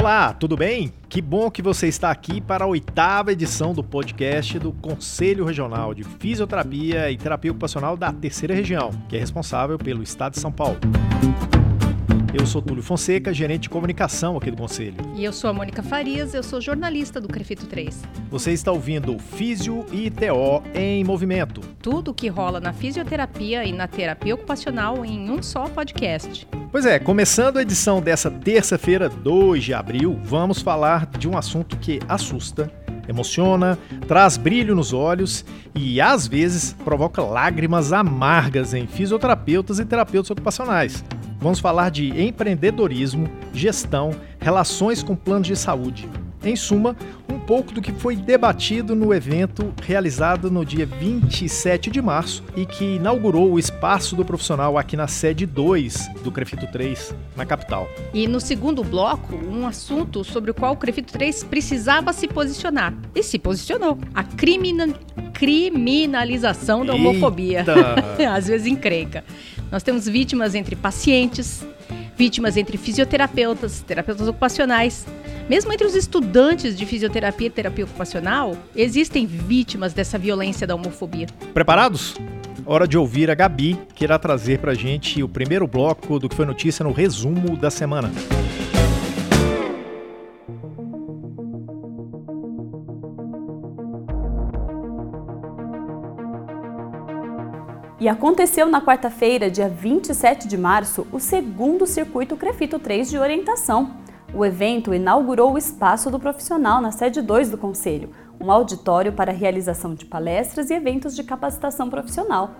Olá, tudo bem? Que bom que você está aqui para a oitava edição do podcast do Conselho Regional de Fisioterapia e Terapia Ocupacional da Terceira Região, que é responsável pelo Estado de São Paulo. Eu sou Túlio Fonseca, gerente de comunicação aqui do Conselho. E eu sou a Mônica Farias, eu sou jornalista do Crefito 3. Você está ouvindo Físio e TO em Movimento. Tudo o que rola na fisioterapia e na terapia ocupacional em um só podcast. Pois é, começando a edição dessa terça-feira, 2 de abril, vamos falar de um assunto que assusta, emociona, traz brilho nos olhos e às vezes provoca lágrimas amargas em fisioterapeutas e terapeutas ocupacionais. Vamos falar de empreendedorismo, gestão, relações com planos de saúde. Em suma, um pouco do que foi debatido no evento realizado no dia 27 de março e que inaugurou o espaço do profissional aqui na sede 2 do Crefito 3, na capital. E no segundo bloco, um assunto sobre o qual o Crefito 3 precisava se posicionar. E se posicionou. A crimina... criminalização da homofobia. Às vezes encrenca. Nós temos vítimas entre pacientes, vítimas entre fisioterapeutas, terapeutas ocupacionais. Mesmo entre os estudantes de fisioterapia e terapia ocupacional, existem vítimas dessa violência da homofobia. Preparados? Hora de ouvir a Gabi, que irá trazer para gente o primeiro bloco do que foi notícia no resumo da semana. E aconteceu na quarta-feira, dia 27 de março, o segundo Circuito Crefito 3 de orientação. O evento inaugurou o espaço do profissional na sede 2 do Conselho, um auditório para a realização de palestras e eventos de capacitação profissional.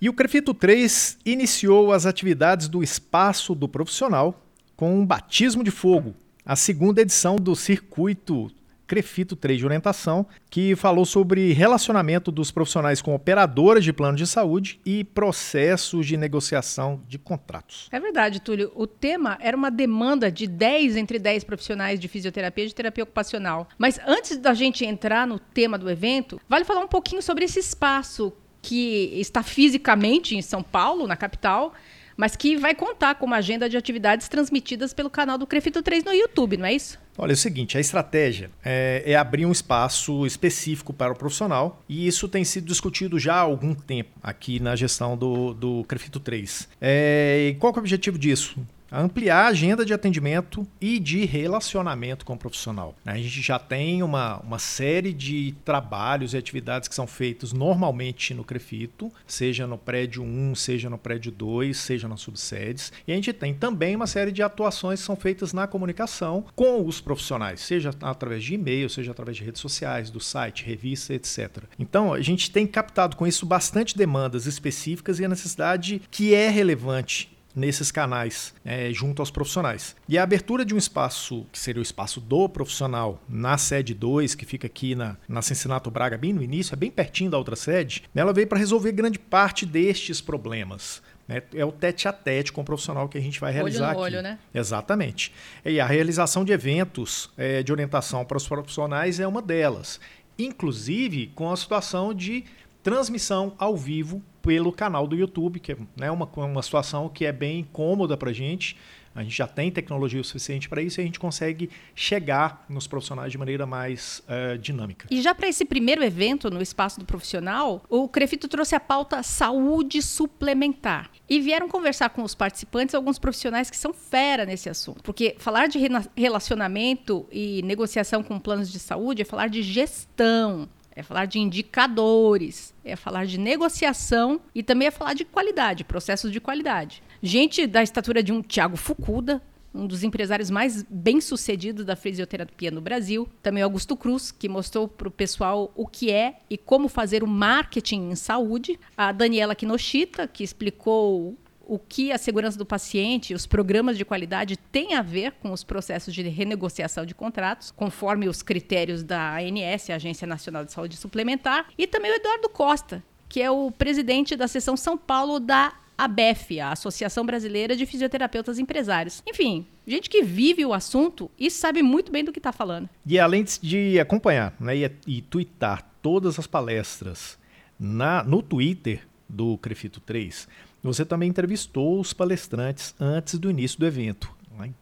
E o Crefito 3 iniciou as atividades do Espaço do Profissional com um batismo de fogo, a segunda edição do circuito Crefito 3 de orientação, que falou sobre relacionamento dos profissionais com operadoras de plano de saúde e processos de negociação de contratos. É verdade, Túlio. O tema era uma demanda de 10 entre 10 profissionais de fisioterapia e de terapia ocupacional. Mas antes da gente entrar no tema do evento, vale falar um pouquinho sobre esse espaço que está fisicamente em São Paulo, na capital, mas que vai contar com uma agenda de atividades transmitidas pelo canal do Crefito 3 no YouTube, não é isso? Olha, é o seguinte, a estratégia é, é, abrir um espaço específico para o profissional e isso tem sido discutido já há algum tempo aqui na gestão do, do Crefito 3. É, qual é o objetivo disso? Ampliar a agenda de atendimento e de relacionamento com o profissional. A gente já tem uma, uma série de trabalhos e atividades que são feitos normalmente no Crefito, seja no prédio 1, seja no prédio 2, seja nas subsedes. E a gente tem também uma série de atuações que são feitas na comunicação com os profissionais, seja através de e-mail, seja através de redes sociais, do site, revista, etc. Então, a gente tem captado com isso bastante demandas específicas e a necessidade que é relevante nesses canais é, junto aos profissionais. E a abertura de um espaço, que seria o espaço do profissional, na sede 2, que fica aqui na, na Cincinnati Braga, bem no início, é bem pertinho da outra sede, ela veio para resolver grande parte destes problemas. Né? É o tete a tete com o profissional que a gente vai realizar olho no aqui. Olho, né? Exatamente. E a realização de eventos é, de orientação para os profissionais é uma delas. Inclusive com a situação de transmissão ao vivo pelo canal do YouTube, que é né, uma, uma situação que é bem cômoda para a gente. A gente já tem tecnologia o suficiente para isso e a gente consegue chegar nos profissionais de maneira mais uh, dinâmica. E já para esse primeiro evento no Espaço do Profissional, o Crefito trouxe a pauta saúde suplementar. E vieram conversar com os participantes alguns profissionais que são fera nesse assunto. Porque falar de relacionamento e negociação com planos de saúde é falar de gestão é falar de indicadores, é falar de negociação e também é falar de qualidade, processos de qualidade. Gente da estatura de um Tiago Fucuda, um dos empresários mais bem-sucedidos da fisioterapia no Brasil. Também Augusto Cruz, que mostrou para o pessoal o que é e como fazer o marketing em saúde. A Daniela Kinoshita, que explicou o que a segurança do paciente, os programas de qualidade têm a ver com os processos de renegociação de contratos, conforme os critérios da ANS, Agência Nacional de Saúde Suplementar, e também o Eduardo Costa, que é o presidente da seção São Paulo da ABEF, a Associação Brasileira de Fisioterapeutas Empresários. Enfim, gente que vive o assunto e sabe muito bem do que está falando. E além de acompanhar né, e, e twittar todas as palestras na, no Twitter do Crefito 3, você também entrevistou os palestrantes antes do início do evento.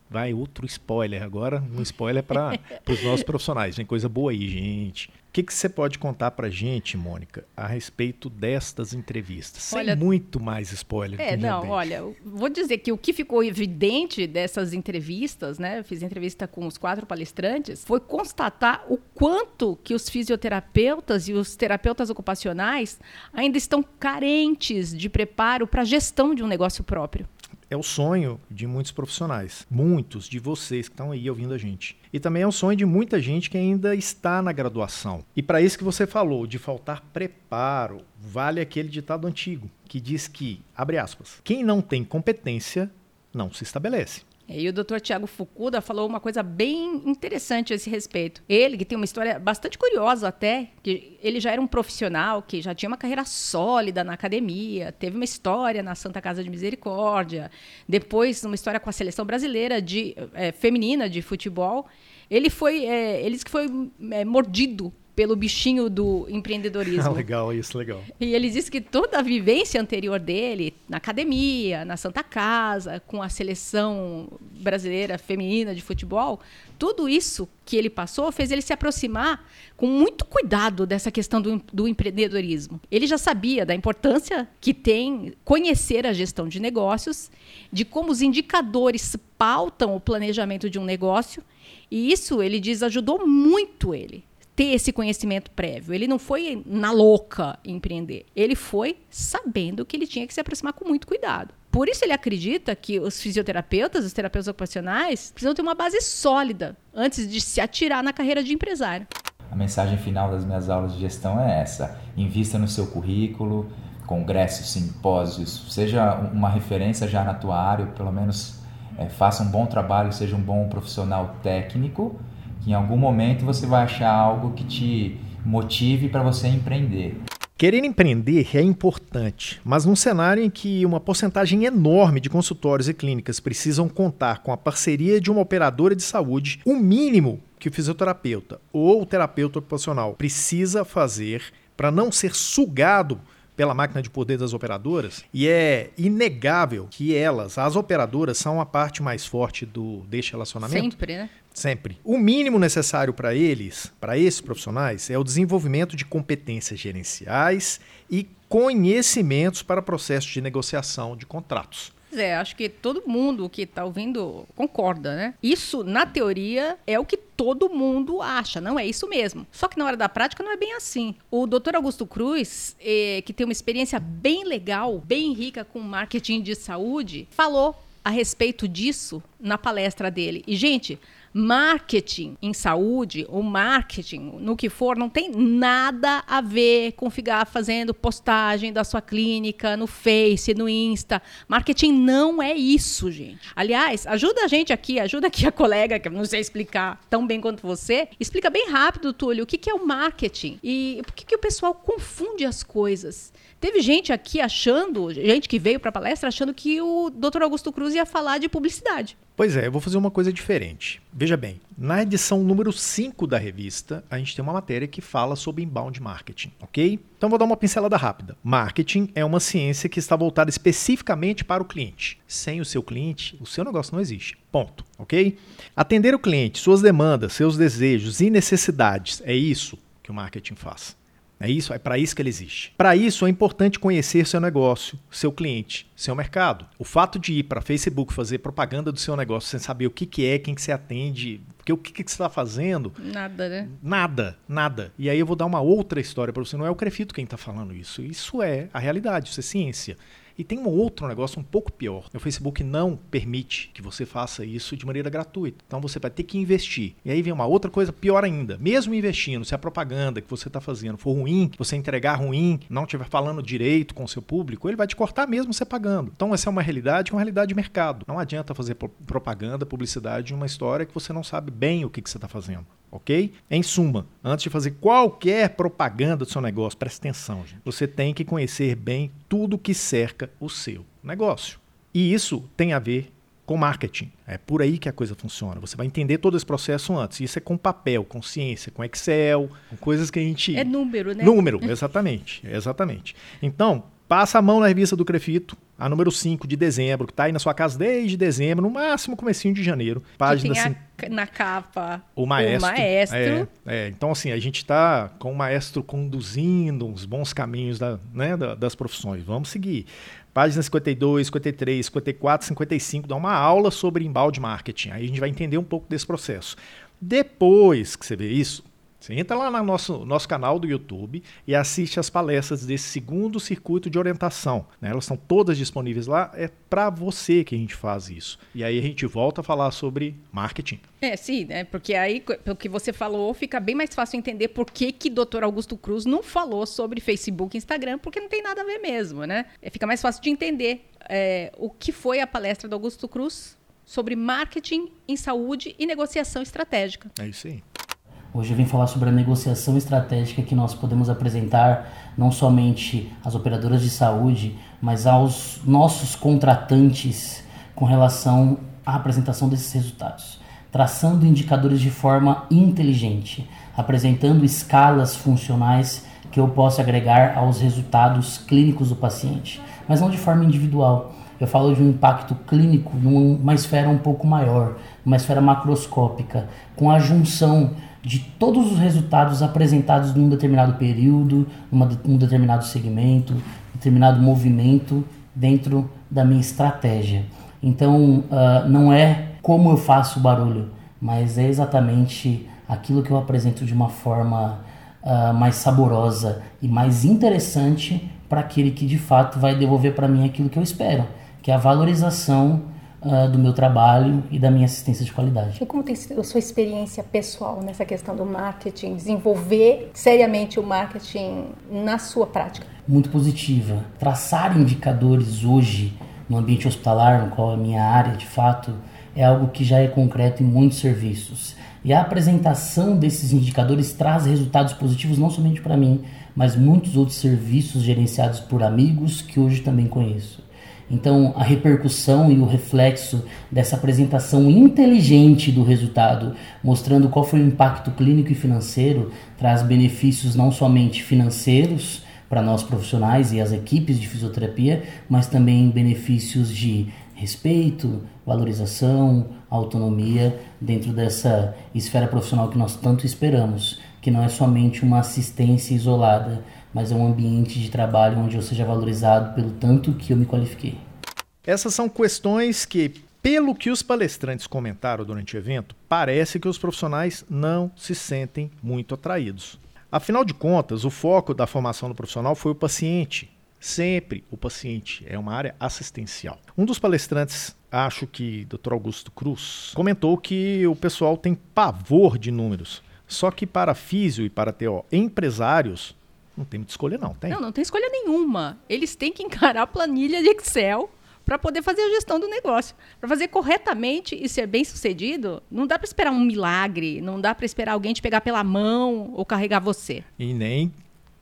Vai, outro spoiler agora, um spoiler para os nossos profissionais. Tem coisa boa aí, gente que, que você pode contar para gente, Mônica, a respeito destas entrevistas? Olha, Sem muito mais spoiler. É, não, olha, vou dizer que o que ficou evidente dessas entrevistas, né? Eu fiz entrevista com os quatro palestrantes, foi constatar o quanto que os fisioterapeutas e os terapeutas ocupacionais ainda estão carentes de preparo para a gestão de um negócio próprio é o sonho de muitos profissionais, muitos de vocês que estão aí ouvindo a gente. E também é o sonho de muita gente que ainda está na graduação. E para isso que você falou, de faltar preparo, vale aquele ditado antigo que diz que, abre aspas, quem não tem competência não se estabelece. E o Dr. Tiago Fukuda falou uma coisa bem interessante a esse respeito. Ele, que tem uma história bastante curiosa até, que ele já era um profissional, que já tinha uma carreira sólida na academia, teve uma história na Santa Casa de Misericórdia, depois uma história com a seleção brasileira de é, feminina de futebol. Ele foi, é, ele disse que foi é, mordido pelo bichinho do empreendedorismo. Ah, legal, isso, legal. E ele disse que toda a vivência anterior dele, na academia, na Santa Casa, com a seleção brasileira feminina de futebol, tudo isso que ele passou fez ele se aproximar com muito cuidado dessa questão do, do empreendedorismo. Ele já sabia da importância que tem conhecer a gestão de negócios, de como os indicadores pautam o planejamento de um negócio, e isso, ele diz, ajudou muito ele ter esse conhecimento prévio. Ele não foi na louca empreender. Ele foi sabendo que ele tinha que se aproximar com muito cuidado. Por isso ele acredita que os fisioterapeutas, os terapeutas ocupacionais, precisam ter uma base sólida antes de se atirar na carreira de empresário. A mensagem final das minhas aulas de gestão é essa: invista no seu currículo, congressos, simpósios, seja uma referência já na tua área, pelo menos é, faça um bom trabalho, seja um bom profissional técnico em algum momento você vai achar algo que te motive para você empreender. Querer empreender é importante, mas num cenário em que uma porcentagem enorme de consultórios e clínicas precisam contar com a parceria de uma operadora de saúde, o mínimo que o fisioterapeuta ou o terapeuta ocupacional precisa fazer para não ser sugado pela máquina de poder das operadoras, e é inegável que elas, as operadoras, são a parte mais forte do deste relacionamento. Sempre, né? Sempre. O mínimo necessário para eles, para esses profissionais, é o desenvolvimento de competências gerenciais e conhecimentos para processo de negociação de contratos. É, acho que todo mundo que está ouvindo concorda, né? Isso, na teoria, é o que todo mundo acha, não é isso mesmo. Só que na hora da prática não é bem assim. O Dr. Augusto Cruz, eh, que tem uma experiência bem legal, bem rica com marketing de saúde, falou a respeito disso na palestra dele. E, gente, marketing em saúde ou marketing no que for não tem nada a ver com ficar fazendo postagem da sua clínica no Face, no Insta. Marketing não é isso, gente. Aliás, ajuda a gente aqui, ajuda aqui a colega, que eu não sei explicar tão bem quanto você. Explica bem rápido, Túlio, o que, que é o marketing e por que, que o pessoal confunde as coisas. Teve gente aqui achando, gente que veio para a palestra achando que o Dr. Augusto Cruz ia falar de publicidade. Pois é, eu vou fazer uma coisa diferente. Veja bem, na edição número 5 da revista, a gente tem uma matéria que fala sobre inbound marketing, ok? Então vou dar uma pincelada rápida. Marketing é uma ciência que está voltada especificamente para o cliente. Sem o seu cliente, o seu negócio não existe. Ponto, ok? Atender o cliente, suas demandas, seus desejos e necessidades, é isso que o marketing faz. É isso, é para isso que ele existe. Para isso é importante conhecer seu negócio, seu cliente, seu mercado. O fato de ir para Facebook fazer propaganda do seu negócio sem saber o que, que é, quem que você atende, porque o que, que você está fazendo? Nada, né? Nada, nada. E aí eu vou dar uma outra história para você. Não é o Crefito quem está falando isso. Isso é a realidade, isso é ciência. E tem um outro negócio um pouco pior. O Facebook não permite que você faça isso de maneira gratuita. Então você vai ter que investir. E aí vem uma outra coisa pior ainda. Mesmo investindo, se a propaganda que você está fazendo for ruim, você entregar ruim, não estiver falando direito com o seu público, ele vai te cortar mesmo você pagando. Então essa é uma realidade, uma realidade de mercado. Não adianta fazer propaganda, publicidade de uma história que você não sabe bem o que, que você está fazendo ok? Em suma, antes de fazer qualquer propaganda do seu negócio, preste atenção, gente. Você tem que conhecer bem tudo que cerca o seu negócio. E isso tem a ver com marketing. É por aí que a coisa funciona. Você vai entender todo esse processo antes. Isso é com papel, com ciência, com Excel, com coisas que a gente. É número, né? Número, exatamente. exatamente. Então, Passa a mão na revista do Crefito, a número 5 de dezembro, que está aí na sua casa desde dezembro, no máximo comecinho de janeiro. Página que tem a, na capa o maestro. O maestro. É, é, então, assim, a gente está com o maestro conduzindo uns bons caminhos da, né, das profissões. Vamos seguir. Página 52, 53, 54, 55, dá uma aula sobre embalde marketing. Aí a gente vai entender um pouco desse processo. Depois que você vê isso, você entra lá no nosso, nosso canal do YouTube e assiste as palestras desse segundo circuito de orientação. Né? Elas estão todas disponíveis lá. É para você que a gente faz isso. E aí a gente volta a falar sobre marketing. É, sim, né? Porque aí, pelo que você falou, fica bem mais fácil entender por que que Dr. Augusto Cruz não falou sobre Facebook e Instagram, porque não tem nada a ver mesmo, né? É, fica mais fácil de entender é, o que foi a palestra do Augusto Cruz sobre marketing em saúde e negociação estratégica. É isso aí. Hoje eu vim falar sobre a negociação estratégica que nós podemos apresentar não somente às operadoras de saúde, mas aos nossos contratantes com relação à apresentação desses resultados, traçando indicadores de forma inteligente, apresentando escalas funcionais que eu possa agregar aos resultados clínicos do paciente, mas não de forma individual. Eu falo de um impacto clínico numa esfera um pouco maior, uma esfera macroscópica, com a junção de todos os resultados apresentados num determinado período, numa, num determinado segmento, determinado movimento dentro da minha estratégia. Então, uh, não é como eu faço o barulho, mas é exatamente aquilo que eu apresento de uma forma uh, mais saborosa e mais interessante para aquele que de fato vai devolver para mim aquilo que eu espero, que é a valorização uh, do meu trabalho e da minha assistência de qualidade. E como tem sido a sua experiência pessoal nessa questão do marketing, desenvolver seriamente o marketing na sua prática? Muito positiva. Traçar indicadores hoje no ambiente hospitalar, no qual é a minha área de fato, é algo que já é concreto em muitos serviços. E a apresentação desses indicadores traz resultados positivos não somente para mim, mas muitos outros serviços gerenciados por amigos que hoje também conheço. Então, a repercussão e o reflexo dessa apresentação inteligente do resultado, mostrando qual foi o impacto clínico e financeiro, traz benefícios não somente financeiros para nós profissionais e as equipes de fisioterapia, mas também benefícios de respeito, valorização, autonomia dentro dessa esfera profissional que nós tanto esperamos, que não é somente uma assistência isolada, mas é um ambiente de trabalho onde eu seja valorizado pelo tanto que eu me qualifiquei. Essas são questões que, pelo que os palestrantes comentaram durante o evento, parece que os profissionais não se sentem muito atraídos. Afinal de contas, o foco da formação do profissional foi o paciente. Sempre o paciente é uma área assistencial. Um dos palestrantes, acho que Dr. Augusto Cruz, comentou que o pessoal tem pavor de números. Só que para físio e para TO empresários, não tem muita escolha, não. Tem? Não, não tem escolha nenhuma. Eles têm que encarar a planilha de Excel para poder fazer a gestão do negócio. Para fazer corretamente e ser bem sucedido, não dá para esperar um milagre, não dá para esperar alguém te pegar pela mão ou carregar você. E nem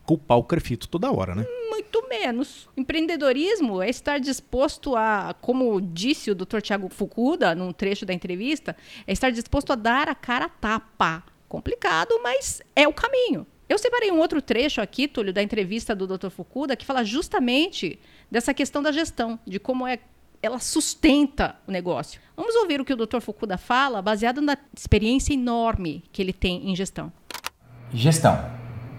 culpar o crefito toda hora, né? Muito menos. Empreendedorismo é estar disposto a, como disse o Dr. Tiago Fukuda num trecho da entrevista, é estar disposto a dar a cara a tapa. Complicado, mas é o caminho. Eu separei um outro trecho aqui, Túlio, da entrevista do Dr. Fukuda, que fala justamente dessa questão da gestão, de como é ela sustenta o negócio. Vamos ouvir o que o Dr. Fukuda fala, baseado na experiência enorme que ele tem em gestão. Gestão.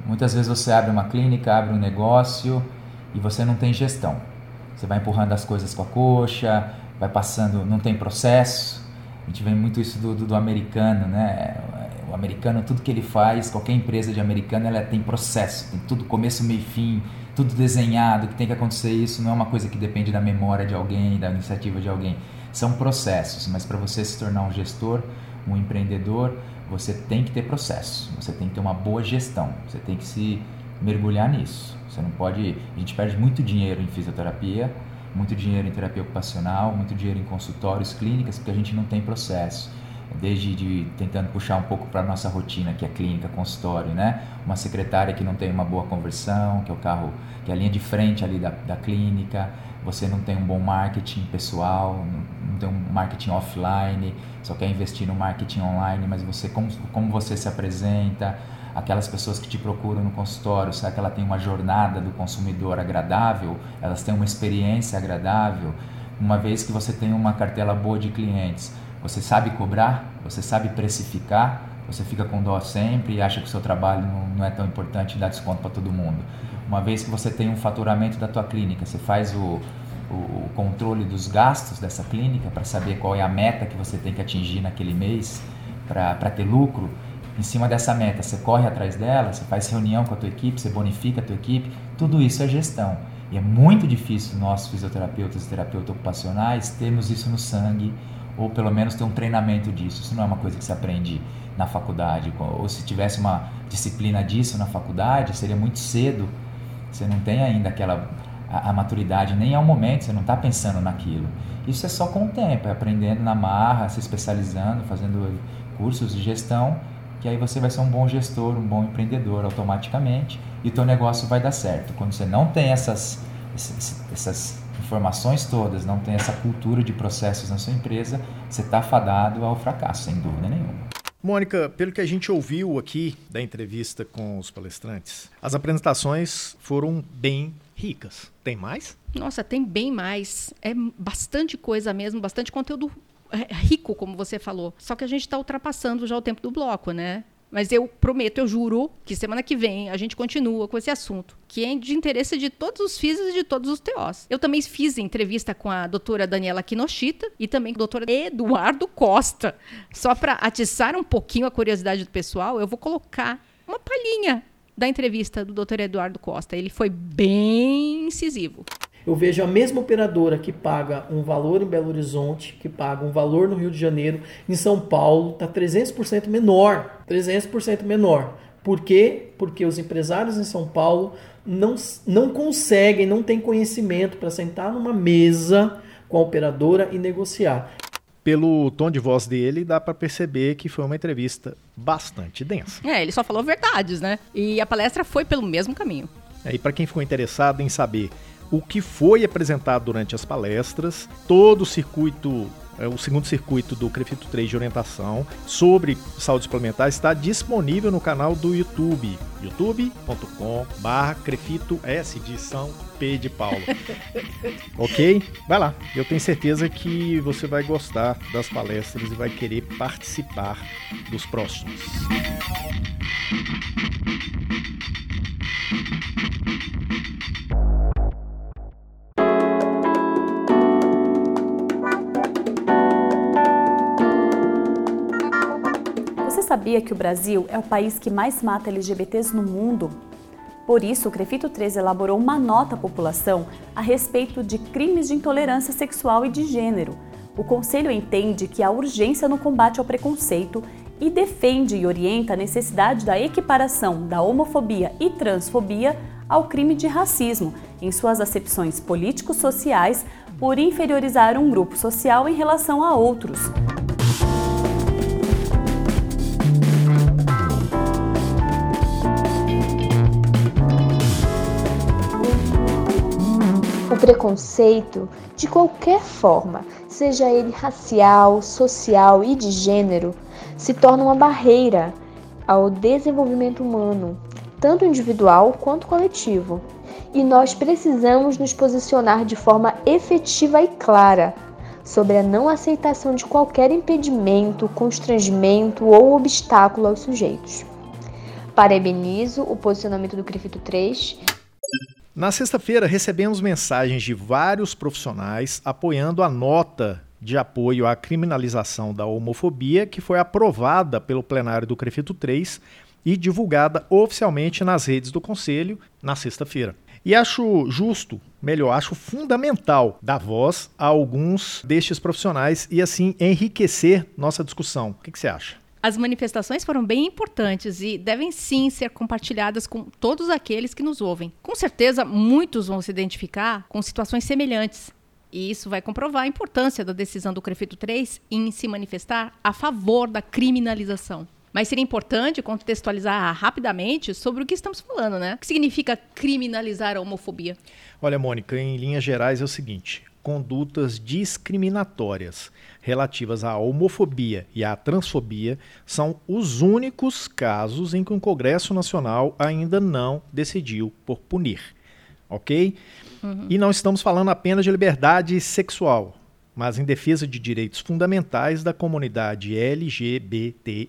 Muitas vezes você abre uma clínica, abre um negócio e você não tem gestão. Você vai empurrando as coisas com a coxa, vai passando, não tem processo. A gente vê muito isso do, do, do americano, né? O americano, tudo que ele faz, qualquer empresa de americano, ela tem processo, tem tudo começo, meio e fim, tudo desenhado, que tem que acontecer isso, não é uma coisa que depende da memória de alguém, da iniciativa de alguém. São processos, mas para você se tornar um gestor, um empreendedor, você tem que ter processo, você tem que ter uma boa gestão, você tem que se mergulhar nisso. Você não pode. A gente perde muito dinheiro em fisioterapia, muito dinheiro em terapia ocupacional, muito dinheiro em consultórios, clínicas, porque a gente não tem processo desde de, tentando puxar um pouco para a nossa rotina, que é clínica, consultório, né? Uma secretária que não tem uma boa conversão, que é o carro, que é a linha de frente ali da, da clínica, você não tem um bom marketing pessoal, não, não tem um marketing offline, só quer investir no marketing online, mas você como, como você se apresenta, aquelas pessoas que te procuram no consultório, será que ela tem uma jornada do consumidor agradável? Elas têm uma experiência agradável? Uma vez que você tem uma cartela boa de clientes, você sabe cobrar? Você sabe precificar? Você fica com dó sempre e acha que o seu trabalho não, é tão importante e dá desconto para todo mundo. Uma vez que você tem um faturamento da tua clínica, você faz o, o, o controle dos gastos dessa clínica para saber qual é a meta que você tem que atingir naquele mês para ter lucro. Em cima dessa meta, você corre atrás dela, você faz reunião com a tua equipe, você bonifica a tua equipe, tudo isso é gestão. E é muito difícil nós, fisioterapeutas e terapeutas ocupacionais, termos isso no sangue, ou pelo menos ter um treinamento disso. Isso não é uma coisa que se aprende na faculdade. Ou se tivesse uma disciplina disso na faculdade, seria muito cedo. Você não tem ainda aquela a, a maturidade, nem é o momento, você não está pensando naquilo. Isso é só com o tempo, é aprendendo na marra, se especializando, fazendo cursos de gestão, que aí você vai ser um bom gestor, um bom empreendedor automaticamente e o teu negócio vai dar certo. Quando você não tem essas, essas, essas informações todas, não tem essa cultura de processos na sua empresa, você está fadado ao fracasso, sem dúvida nenhuma. Mônica, pelo que a gente ouviu aqui da entrevista com os palestrantes, as apresentações foram bem ricas. Tem mais? Nossa, tem bem mais. É bastante coisa mesmo, bastante conteúdo é, rico, como você falou. Só que a gente está ultrapassando já o tempo do bloco, né? Mas eu prometo, eu juro, que semana que vem a gente continua com esse assunto, que é de interesse de todos os físicos e de todos os TOs. Eu também fiz entrevista com a doutora Daniela Kinoshita e também com o doutor Eduardo Costa. Só para atiçar um pouquinho a curiosidade do pessoal, eu vou colocar uma palhinha da entrevista do doutor Eduardo Costa. Ele foi bem incisivo eu vejo a mesma operadora que paga um valor em Belo Horizonte, que paga um valor no Rio de Janeiro, em São Paulo está 300% menor, 300% menor. Por quê? Porque os empresários em São Paulo não, não conseguem, não têm conhecimento para sentar numa mesa com a operadora e negociar. Pelo tom de voz dele, dá para perceber que foi uma entrevista bastante densa. É, ele só falou verdades, né? E a palestra foi pelo mesmo caminho. É, e para quem ficou interessado em saber o que foi apresentado durante as palestras, todo o circuito é, o segundo circuito do Crefito 3 de orientação sobre saúde suplementar está disponível no canal do YouTube, youtube.com barra Crefito S de São P de Paulo. ok? Vai lá, eu tenho certeza que você vai gostar das palestras e vai querer participar dos próximos. Sabia que o Brasil é o país que mais mata LGBTs no mundo? Por isso, o Crefito 3 elaborou uma nota à população a respeito de crimes de intolerância sexual e de gênero. O Conselho entende que há urgência no combate ao preconceito e defende e orienta a necessidade da equiparação da homofobia e transfobia ao crime de racismo, em suas acepções políticos-sociais, por inferiorizar um grupo social em relação a outros. Preconceito, de qualquer forma, seja ele racial, social e de gênero, se torna uma barreira ao desenvolvimento humano, tanto individual quanto coletivo. E nós precisamos nos posicionar de forma efetiva e clara sobre a não aceitação de qualquer impedimento, constrangimento ou obstáculo aos sujeitos. Parabenizo o posicionamento do CRIFITO 3 na sexta-feira, recebemos mensagens de vários profissionais apoiando a nota de apoio à criminalização da homofobia que foi aprovada pelo plenário do Crefito 3 e divulgada oficialmente nas redes do Conselho na sexta-feira. E acho justo, melhor, acho fundamental dar voz a alguns destes profissionais e assim enriquecer nossa discussão. O que, que você acha? As manifestações foram bem importantes e devem sim ser compartilhadas com todos aqueles que nos ouvem. Com certeza, muitos vão se identificar com situações semelhantes. E isso vai comprovar a importância da decisão do Crefito 3 em se manifestar a favor da criminalização. Mas seria importante contextualizar rapidamente sobre o que estamos falando, né? O que significa criminalizar a homofobia? Olha, Mônica, em linhas gerais é o seguinte: condutas discriminatórias relativas à homofobia e à transfobia são os únicos casos em que o Congresso Nacional ainda não decidiu por punir. Ok? Uhum. E não estamos falando apenas de liberdade sexual, mas em defesa de direitos fundamentais da comunidade LGBTI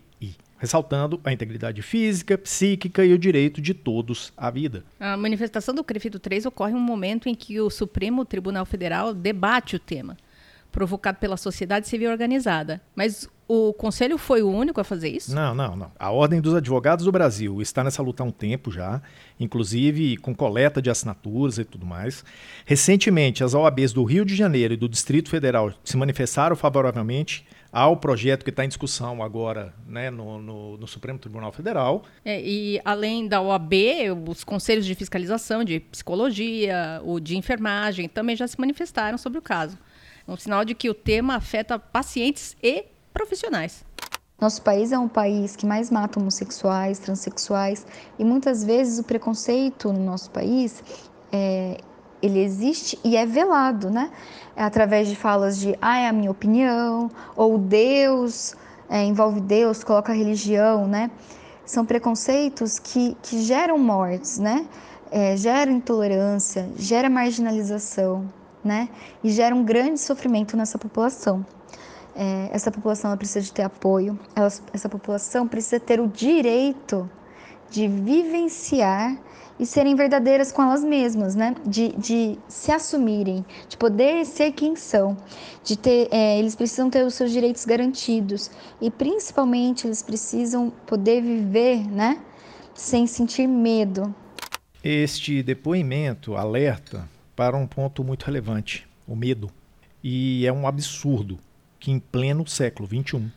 ressaltando a integridade física, psíquica e o direito de todos à vida. A manifestação do CREFITO 3 ocorre em um momento em que o Supremo Tribunal Federal debate o tema, provocado pela sociedade civil organizada. Mas o Conselho foi o único a fazer isso? Não, não, não. A Ordem dos Advogados do Brasil está nessa luta há um tempo já, inclusive com coleta de assinaturas e tudo mais. Recentemente, as OABs do Rio de Janeiro e do Distrito Federal se manifestaram favoravelmente ao projeto que está em discussão agora né, no, no, no Supremo Tribunal Federal. É, e além da OAB, os conselhos de fiscalização de psicologia, o de enfermagem, também já se manifestaram sobre o caso. Um sinal de que o tema afeta pacientes e profissionais. Nosso país é um país que mais mata homossexuais, transexuais e muitas vezes o preconceito no nosso país é, ele existe e é velado, né? É através de falas de, ah, é a minha opinião, ou Deus, é, envolve Deus, coloca a religião, né? São preconceitos que, que geram mortes, né? É, geram intolerância, gera marginalização, né? E gera um grande sofrimento nessa população. É, essa população precisa de ter apoio, ela, essa população precisa ter o direito de vivenciar e serem verdadeiras com elas mesmas, né? De, de se assumirem, de poder ser quem são, de ter, é, eles precisam ter os seus direitos garantidos e principalmente eles precisam poder viver, né? Sem sentir medo. Este depoimento alerta para um ponto muito relevante: o medo. E é um absurdo que em pleno século XXI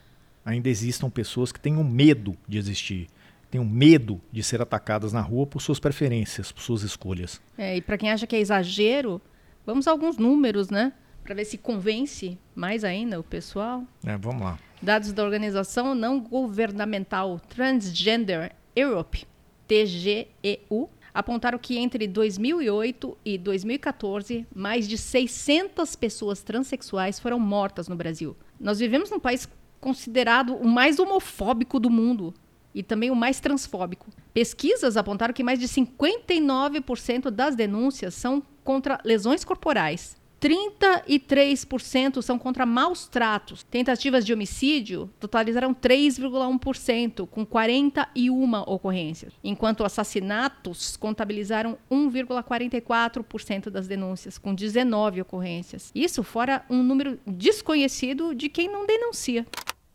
ainda existam pessoas que tenham medo de existir tenham medo de ser atacadas na rua por suas preferências, por suas escolhas. É, e para quem acha que é exagero, vamos a alguns números, né? Para ver se convence mais ainda o pessoal. É, vamos lá. Dados da organização não governamental Transgender Europe, TGEU, apontaram que entre 2008 e 2014, mais de 600 pessoas transexuais foram mortas no Brasil. Nós vivemos num país considerado o mais homofóbico do mundo e também o mais transfóbico. Pesquisas apontaram que mais de 59% das denúncias são contra lesões corporais. 33% são contra maus tratos. Tentativas de homicídio totalizaram 3,1%, com 41 ocorrências, enquanto assassinatos contabilizaram 1,44% das denúncias, com 19 ocorrências. Isso fora um número desconhecido de quem não denuncia.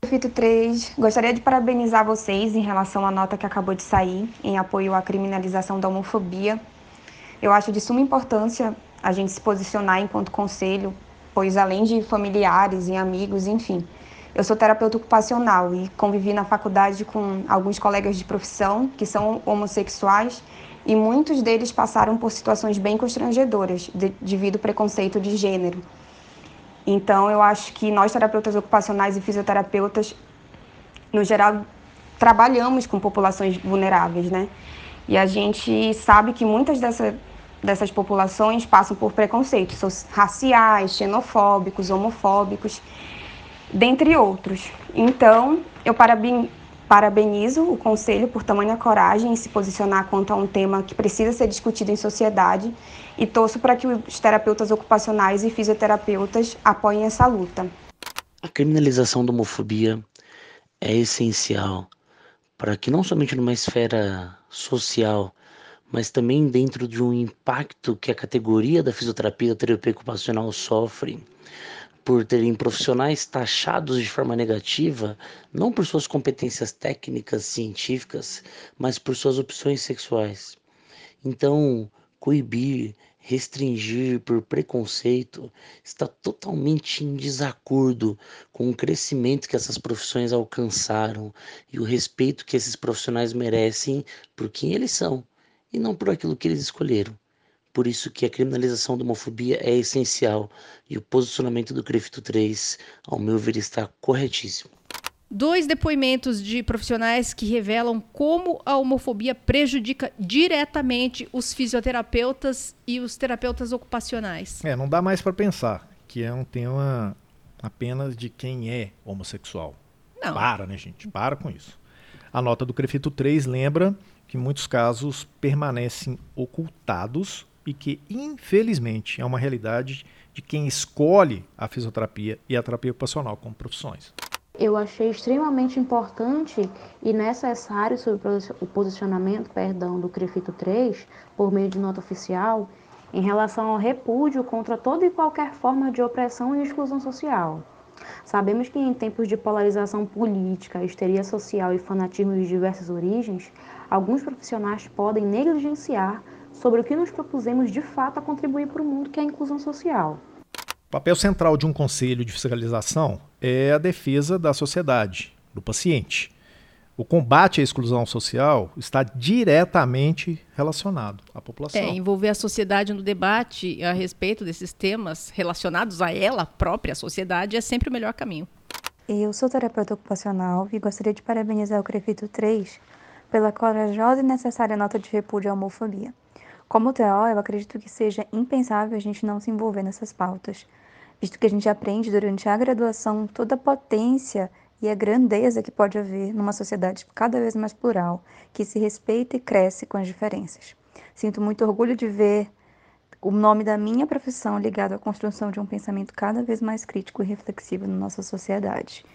Fito 3, gostaria de parabenizar vocês em relação à nota que acabou de sair em apoio à criminalização da homofobia. Eu acho de suma importância a gente se posicionar enquanto conselho, pois além de familiares e amigos, enfim, eu sou terapeuta ocupacional e convivi na faculdade com alguns colegas de profissão que são homossexuais e muitos deles passaram por situações bem constrangedoras de, devido ao preconceito de gênero. Então, eu acho que nós, terapeutas ocupacionais e fisioterapeutas, no geral, trabalhamos com populações vulneráveis, né? E a gente sabe que muitas dessa, dessas populações passam por preconceitos raciais, xenofóbicos, homofóbicos, dentre outros. Então, eu parabenizo o Conselho por tamanha coragem em se posicionar quanto a um tema que precisa ser discutido em sociedade e torço para que os terapeutas ocupacionais e fisioterapeutas apoiem essa luta. A criminalização da homofobia é essencial para que não somente numa esfera social, mas também dentro de um impacto que a categoria da fisioterapia e terapia ocupacional sofre por terem profissionais taxados de forma negativa, não por suas competências técnicas, científicas, mas por suas opções sexuais. Então, coibir, restringir por preconceito está totalmente em desacordo com o crescimento que essas profissões alcançaram e o respeito que esses profissionais merecem por quem eles são e não por aquilo que eles escolheram. Por isso que a criminalização da homofobia é essencial e o posicionamento do CREFITO 3, ao meu ver, está corretíssimo. Dois depoimentos de profissionais que revelam como a homofobia prejudica diretamente os fisioterapeutas e os terapeutas ocupacionais. É, não dá mais para pensar que é um tema apenas de quem é homossexual. Não. Para, né, gente? Para com isso. A nota do Crefito 3 lembra que muitos casos permanecem ocultados e que, infelizmente, é uma realidade de quem escolhe a fisioterapia e a terapia ocupacional como profissões. Eu achei extremamente importante e necessário sobre o posicionamento perdão, do CREFITO 3, por meio de nota oficial, em relação ao repúdio contra toda e qualquer forma de opressão e exclusão social. Sabemos que em tempos de polarização política, histeria social e fanatismo de diversas origens, alguns profissionais podem negligenciar sobre o que nos propusemos de fato a contribuir para o mundo que é a inclusão social. O papel central de um conselho de fiscalização é a defesa da sociedade, do paciente. O combate à exclusão social está diretamente relacionado à população. É, envolver a sociedade no debate a respeito desses temas relacionados a ela, a própria sociedade, é sempre o melhor caminho. Eu sou terapeuta ocupacional e gostaria de parabenizar o CREFITO 3 pela corajosa e necessária nota de repúdio à homofobia. Como TO, eu acredito que seja impensável a gente não se envolver nessas pautas, visto que a gente aprende durante a graduação toda a potência e a grandeza que pode haver numa sociedade cada vez mais plural, que se respeita e cresce com as diferenças. Sinto muito orgulho de ver o nome da minha profissão ligado à construção de um pensamento cada vez mais crítico e reflexivo na nossa sociedade.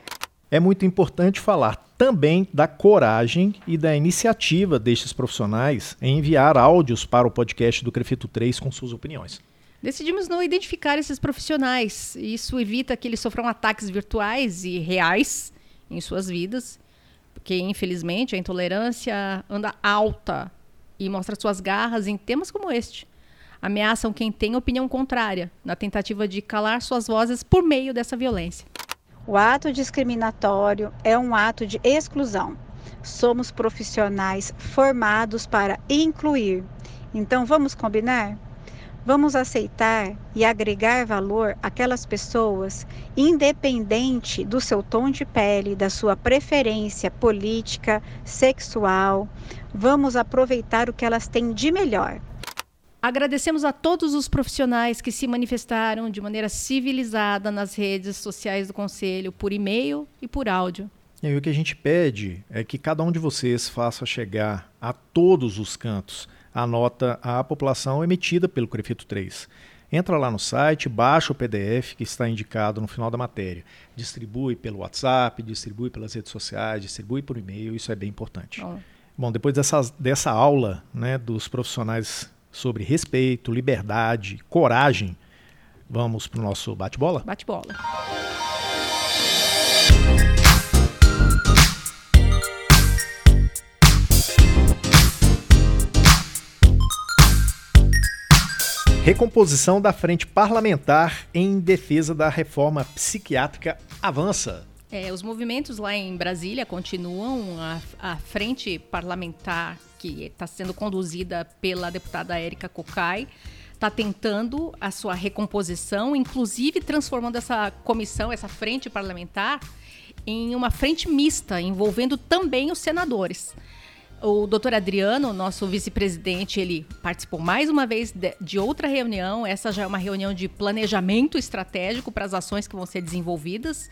É muito importante falar também da coragem e da iniciativa destes profissionais em enviar áudios para o podcast do Crefito 3 com suas opiniões. Decidimos não identificar esses profissionais. Isso evita que eles sofram ataques virtuais e reais em suas vidas, porque infelizmente a intolerância anda alta e mostra suas garras em temas como este. Ameaçam quem tem opinião contrária, na tentativa de calar suas vozes por meio dessa violência. O ato discriminatório é um ato de exclusão. Somos profissionais formados para incluir. Então vamos combinar? Vamos aceitar e agregar valor àquelas pessoas, independente do seu tom de pele, da sua preferência política, sexual. Vamos aproveitar o que elas têm de melhor. Agradecemos a todos os profissionais que se manifestaram de maneira civilizada nas redes sociais do Conselho, por e-mail e por áudio. E o que a gente pede é que cada um de vocês faça chegar a todos os cantos a nota à população emitida pelo Crefito 3. Entra lá no site, baixa o PDF que está indicado no final da matéria. Distribui pelo WhatsApp, distribui pelas redes sociais, distribui por e-mail, isso é bem importante. Oh. Bom, depois dessa, dessa aula né, dos profissionais sobre respeito, liberdade, coragem, vamos para o nosso bate-bola? Bate-bola. Recomposição da frente parlamentar em defesa da reforma psiquiátrica avança. É, os movimentos lá em Brasília continuam. A, a frente parlamentar, que está sendo conduzida pela deputada Érica Cocai, está tentando a sua recomposição, inclusive transformando essa comissão, essa frente parlamentar, em uma frente mista, envolvendo também os senadores. O doutor Adriano, nosso vice-presidente, ele participou mais uma vez de, outra reunião. Essa já é uma reunião de planejamento estratégico para as ações que vão ser desenvolvidas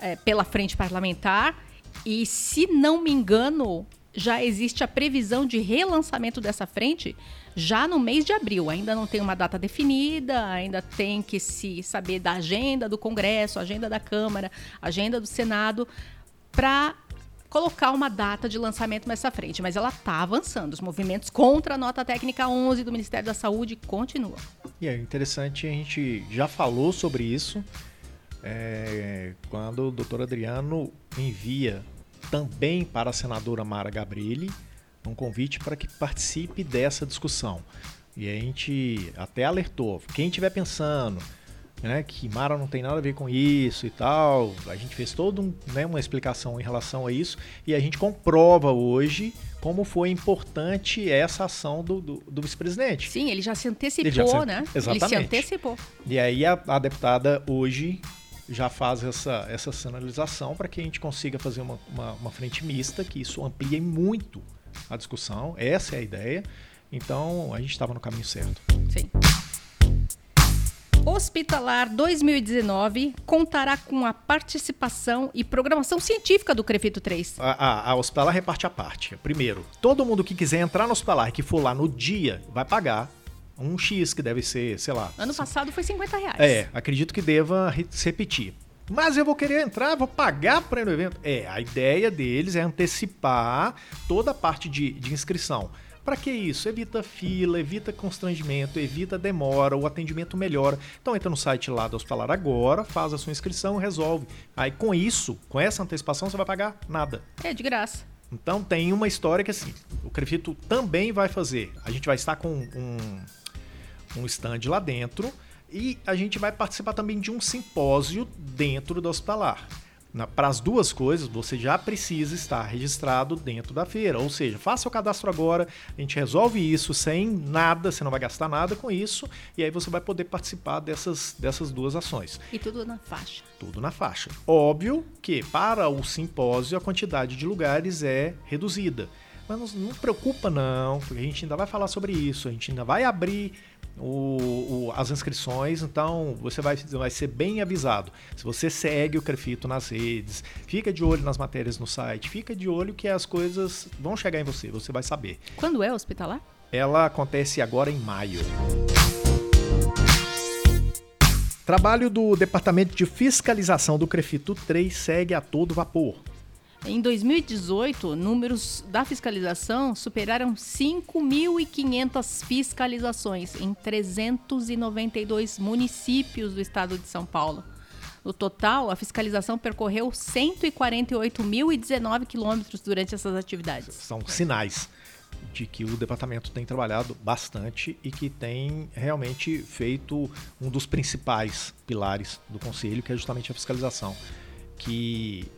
é, pela frente parlamentar. E, se não me engano, já existe a previsão de relançamento dessa frente já no mês de abril. Ainda não tem uma data definida, ainda tem que se saber da agenda do Congresso, agenda da Câmara, agenda do Senado, para colocar uma data de lançamento nessa frente, mas ela está avançando. Os movimentos contra a nota técnica 11 do Ministério da Saúde continuam. E é interessante, a gente já falou sobre isso é, quando o doutor Adriano envia também para a senadora Mara Gabrilli um convite para que participe dessa discussão. E a gente até alertou, quem estiver pensando né, que Mara não tem nada a ver com isso e tal. A gente fez toda um, né, uma explicação em relação a isso e a gente comprova hoje como foi importante essa ação do, do, do vice-presidente. Sim, ele já se antecipou, já se, né? Exatamente. Ele se antecipou. E aí a, a deputada hoje já faz essa, essa sinalização para que a gente consiga fazer uma, uma, uma frente mista, que isso amplie muito a discussão. Essa é a ideia. Então a gente estava no caminho certo. Sim. Hospitalar 2019 contará com a participação e programação científica do Crefito 3. A, a, a Hospitalar reparte a parte. Primeiro, todo mundo que quiser entrar no Hospitalar e que for lá no dia vai pagar um X, que deve ser, sei lá. Ano passado foi 50 reais. É, acredito que deva se repetir. Mas eu vou querer entrar, vou pagar para ir no evento. É, a ideia deles é antecipar toda a parte de, de inscrição. Para que isso? Evita fila, evita constrangimento, evita demora, o atendimento melhora. Então entra no site lá do Hospitalar agora, faz a sua inscrição, resolve. Aí com isso, com essa antecipação, você vai pagar nada. É de graça. Então tem uma história que assim, o Crefito também vai fazer. A gente vai estar com um, um stand lá dentro e a gente vai participar também de um simpósio dentro do hospitalar. Para as duas coisas, você já precisa estar registrado dentro da feira. Ou seja, faça o cadastro agora, a gente resolve isso sem nada, você não vai gastar nada com isso, e aí você vai poder participar dessas, dessas duas ações. E tudo na faixa. Tudo na faixa. Óbvio que para o simpósio a quantidade de lugares é reduzida. Mas não, não preocupa não, porque a gente ainda vai falar sobre isso, a gente ainda vai abrir o, o, as inscrições, então você vai, vai ser bem avisado. Se você segue o Crefito nas redes, fica de olho nas matérias no site, fica de olho que as coisas vão chegar em você, você vai saber. Quando é hospitalar? Ela acontece agora em maio. Trabalho do Departamento de Fiscalização do Crefito 3 segue a todo vapor. Em 2018, números da fiscalização superaram 5.500 fiscalizações em 392 municípios do estado de São Paulo. No total, a fiscalização percorreu 148.019 quilômetros durante essas atividades. São sinais de que o departamento tem trabalhado bastante e que tem realmente feito um dos principais pilares do conselho, que é justamente a fiscalização, que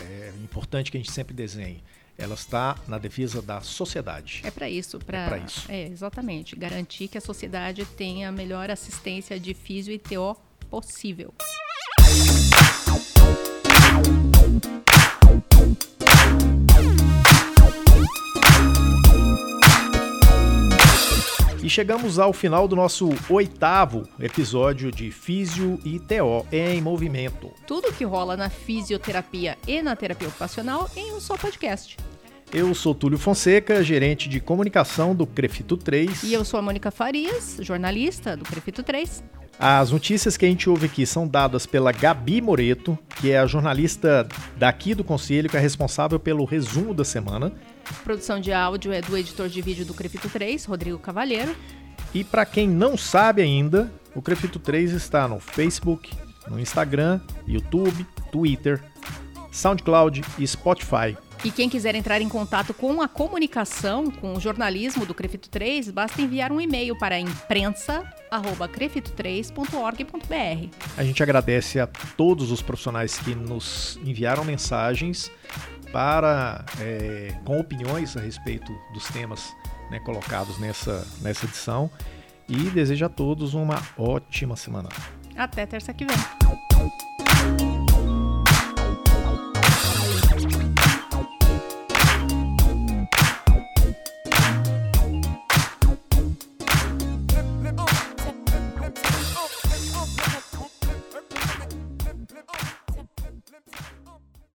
é importante que a gente sempre desenhe. Ela está na defesa da sociedade. É para isso, para é isso. É, exatamente, garantir que a sociedade tenha a melhor assistência de físio e TO possível. Chegamos ao final do nosso oitavo episódio de Físio e TO em Movimento. Tudo que rola na fisioterapia e na terapia ocupacional em um só podcast. Eu sou Túlio Fonseca, gerente de comunicação do Crefito 3. E eu sou a Mônica Farias, jornalista do Crefito 3. As notícias que a gente ouve aqui são dadas pela Gabi Moreto, que é a jornalista daqui do Conselho, que é responsável pelo resumo da semana. Produção de áudio é do editor de vídeo do Crefito 3, Rodrigo Cavalheiro. E para quem não sabe ainda, o Crefito 3 está no Facebook, no Instagram, YouTube, Twitter, SoundCloud e Spotify. E quem quiser entrar em contato com a comunicação, com o jornalismo do Crefito 3, basta enviar um e-mail para imprensa@crefito3.org.br. A gente agradece a todos os profissionais que nos enviaram mensagens para é, com opiniões a respeito dos temas né, colocados nessa, nessa edição e desejo a todos uma ótima semana. Até terça que vem.